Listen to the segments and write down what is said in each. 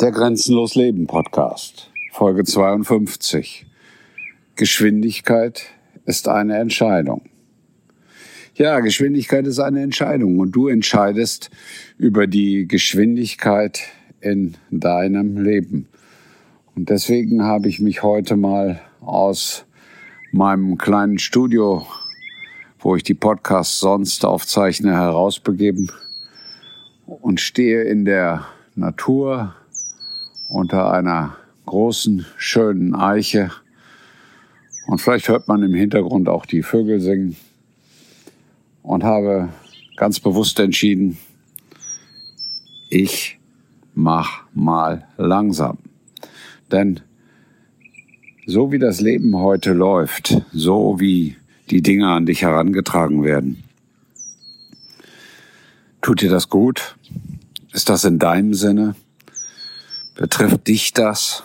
Der Grenzenlos Leben Podcast, Folge 52. Geschwindigkeit ist eine Entscheidung. Ja, Geschwindigkeit ist eine Entscheidung und du entscheidest über die Geschwindigkeit in deinem Leben. Und deswegen habe ich mich heute mal aus meinem kleinen Studio, wo ich die Podcasts sonst aufzeichne, herausbegeben und stehe in der Natur unter einer großen, schönen Eiche. Und vielleicht hört man im Hintergrund auch die Vögel singen. Und habe ganz bewusst entschieden, ich mach mal langsam. Denn so wie das Leben heute läuft, so wie die Dinge an dich herangetragen werden, tut dir das gut? Ist das in deinem Sinne? Betrifft dich das?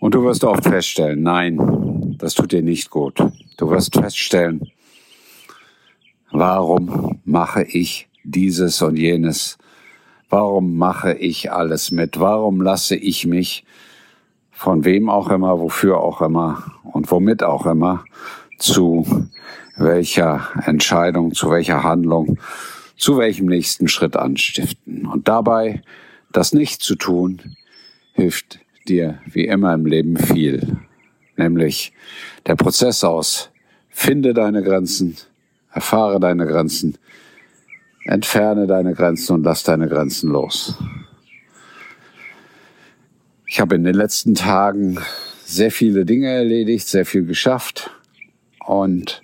Und du wirst oft feststellen, nein, das tut dir nicht gut. Du wirst feststellen, warum mache ich dieses und jenes? Warum mache ich alles mit? Warum lasse ich mich von wem auch immer, wofür auch immer und womit auch immer zu welcher Entscheidung, zu welcher Handlung, zu welchem nächsten Schritt anstiften. Und dabei das nicht zu tun, hilft dir wie immer im Leben viel. Nämlich der Prozess aus, finde deine Grenzen, erfahre deine Grenzen, entferne deine Grenzen und lass deine Grenzen los. Ich habe in den letzten Tagen sehr viele Dinge erledigt, sehr viel geschafft und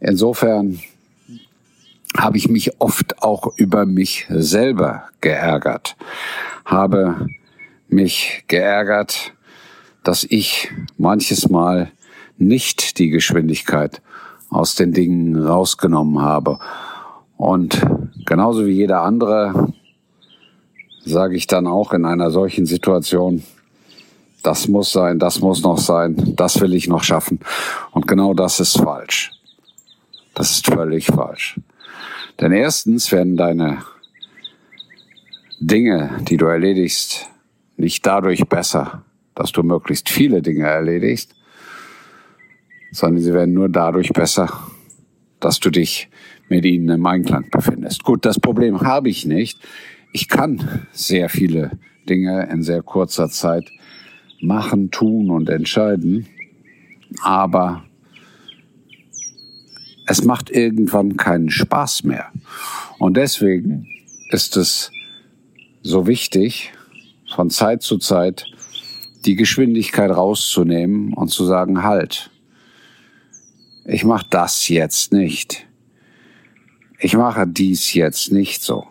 insofern habe ich mich oft auch über mich selber geärgert, habe mich geärgert, dass ich manches Mal nicht die Geschwindigkeit aus den Dingen rausgenommen habe. Und genauso wie jeder andere sage ich dann auch in einer solchen Situation, das muss sein, das muss noch sein, das will ich noch schaffen. Und genau das ist falsch. Das ist völlig falsch. Denn erstens werden deine Dinge, die du erledigst, nicht dadurch besser, dass du möglichst viele Dinge erledigst, sondern sie werden nur dadurch besser, dass du dich mit ihnen im Einklang befindest. Gut, das Problem habe ich nicht. Ich kann sehr viele Dinge in sehr kurzer Zeit machen, tun und entscheiden, aber es macht irgendwann keinen Spaß mehr. Und deswegen ist es so wichtig, von Zeit zu Zeit die Geschwindigkeit rauszunehmen und zu sagen, halt, ich mache das jetzt nicht. Ich mache dies jetzt nicht so.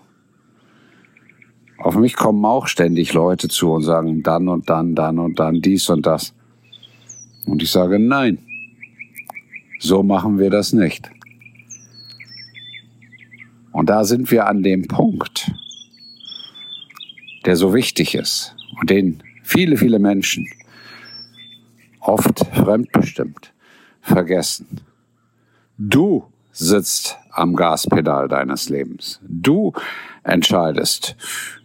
Auf mich kommen auch ständig Leute zu und sagen, dann und dann, dann und dann, dies und das. Und ich sage, nein, so machen wir das nicht. Und da sind wir an dem Punkt, der so wichtig ist und den viele, viele Menschen oft fremdbestimmt vergessen. Du sitzt am Gaspedal deines Lebens. Du entscheidest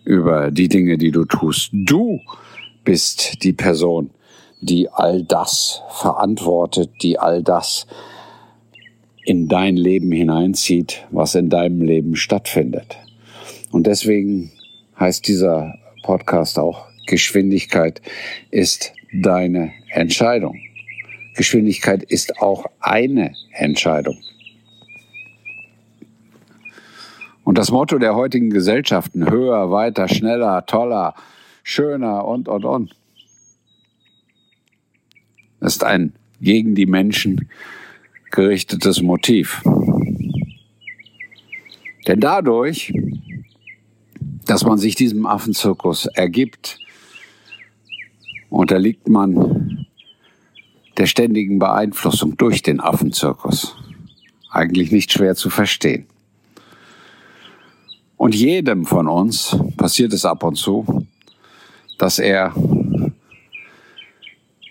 über die Dinge, die du tust. Du bist die Person, die all das verantwortet, die all das in dein Leben hineinzieht, was in deinem Leben stattfindet. Und deswegen heißt dieser Podcast auch, Geschwindigkeit ist deine Entscheidung. Geschwindigkeit ist auch eine Entscheidung. Und das Motto der heutigen Gesellschaften, höher, weiter, schneller, toller, schöner und, und, und, ist ein gegen die Menschen gerichtetes Motiv. Denn dadurch, dass man sich diesem Affenzirkus ergibt, unterliegt man der ständigen Beeinflussung durch den Affenzirkus. Eigentlich nicht schwer zu verstehen. Und jedem von uns passiert es ab und zu, dass er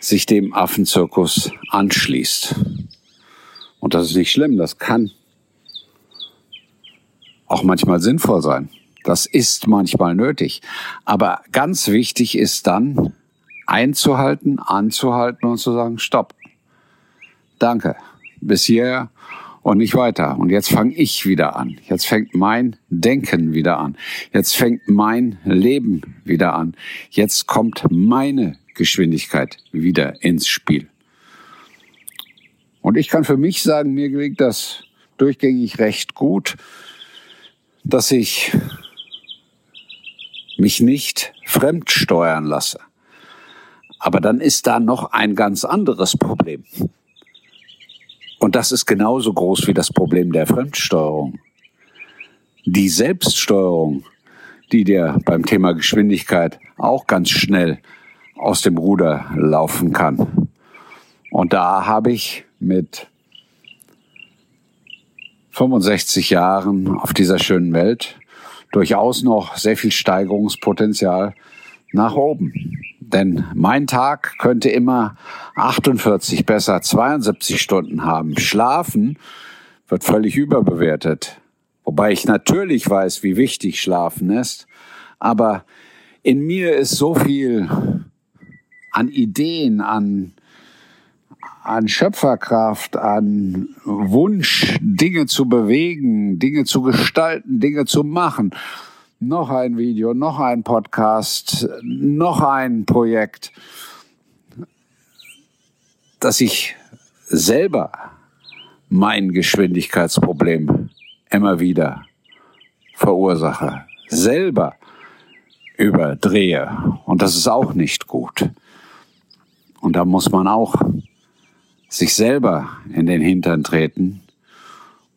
sich dem Affenzirkus anschließt. Und das ist nicht schlimm, das kann auch manchmal sinnvoll sein. Das ist manchmal nötig. Aber ganz wichtig ist dann, einzuhalten, anzuhalten und zu sagen, stopp. Danke. Bis hierher und nicht weiter. Und jetzt fange ich wieder an. Jetzt fängt mein Denken wieder an. Jetzt fängt mein Leben wieder an. Jetzt kommt meine Geschwindigkeit wieder ins Spiel. Und ich kann für mich sagen, mir gelingt das durchgängig recht gut, dass ich mich nicht fremdsteuern lasse. Aber dann ist da noch ein ganz anderes Problem. Und das ist genauso groß wie das Problem der Fremdsteuerung. Die Selbststeuerung, die dir beim Thema Geschwindigkeit auch ganz schnell aus dem Ruder laufen kann. Und da habe ich mit 65 Jahren auf dieser schönen Welt durchaus noch sehr viel Steigerungspotenzial nach oben. Denn mein Tag könnte immer 48, besser 72 Stunden haben. Schlafen wird völlig überbewertet. Wobei ich natürlich weiß, wie wichtig Schlafen ist. Aber in mir ist so viel an Ideen, an, an Schöpferkraft, an Wunsch, Dinge zu bewegen, Dinge zu gestalten, Dinge zu machen noch ein Video, noch ein Podcast, noch ein Projekt, dass ich selber mein Geschwindigkeitsproblem immer wieder verursache, selber überdrehe. Und das ist auch nicht gut. Und da muss man auch sich selber in den Hintern treten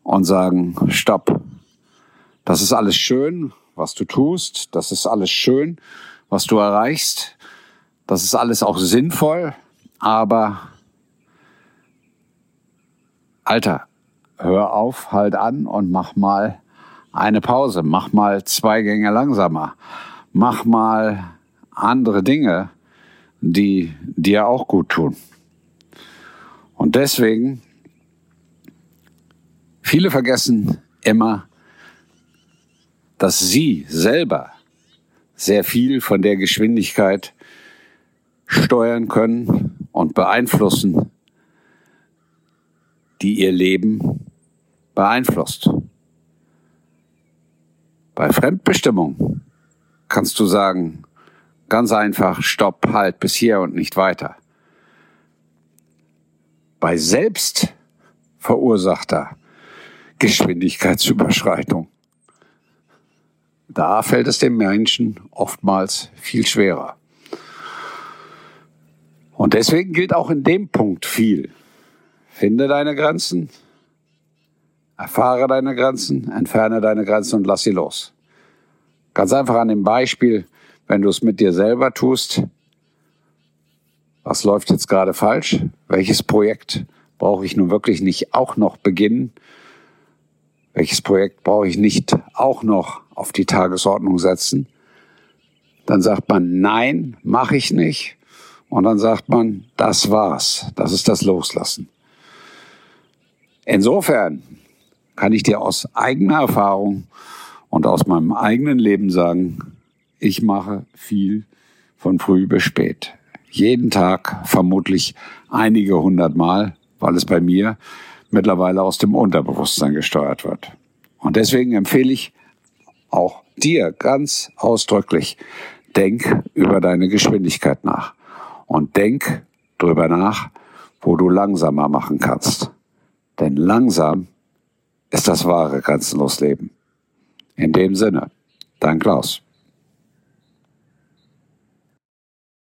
und sagen, stopp, das ist alles schön was du tust. Das ist alles schön, was du erreichst. Das ist alles auch sinnvoll. Aber, Alter, hör auf, halt an und mach mal eine Pause. Mach mal zwei Gänge langsamer. Mach mal andere Dinge, die dir auch gut tun. Und deswegen, viele vergessen immer, dass Sie selber sehr viel von der Geschwindigkeit steuern können und beeinflussen, die Ihr Leben beeinflusst. Bei Fremdbestimmung kannst du sagen, ganz einfach, stopp, halt bis hier und nicht weiter. Bei selbst verursachter Geschwindigkeitsüberschreitung da fällt es dem Menschen oftmals viel schwerer. Und deswegen gilt auch in dem Punkt viel. Finde deine Grenzen, erfahre deine Grenzen, entferne deine Grenzen und lass sie los. Ganz einfach an dem Beispiel, wenn du es mit dir selber tust, was läuft jetzt gerade falsch? Welches Projekt brauche ich nun wirklich nicht auch noch beginnen? welches Projekt brauche ich nicht auch noch auf die Tagesordnung setzen? Dann sagt man, nein, mache ich nicht. Und dann sagt man, das war's. Das ist das Loslassen. Insofern kann ich dir aus eigener Erfahrung und aus meinem eigenen Leben sagen, ich mache viel von früh bis spät. Jeden Tag vermutlich einige hundert Mal, weil es bei mir mittlerweile aus dem Unterbewusstsein gesteuert wird. Und deswegen empfehle ich auch dir ganz ausdrücklich, denk über deine Geschwindigkeit nach und denk drüber nach, wo du langsamer machen kannst. Denn langsam ist das wahre Grenzenlosleben. In dem Sinne, dein Klaus.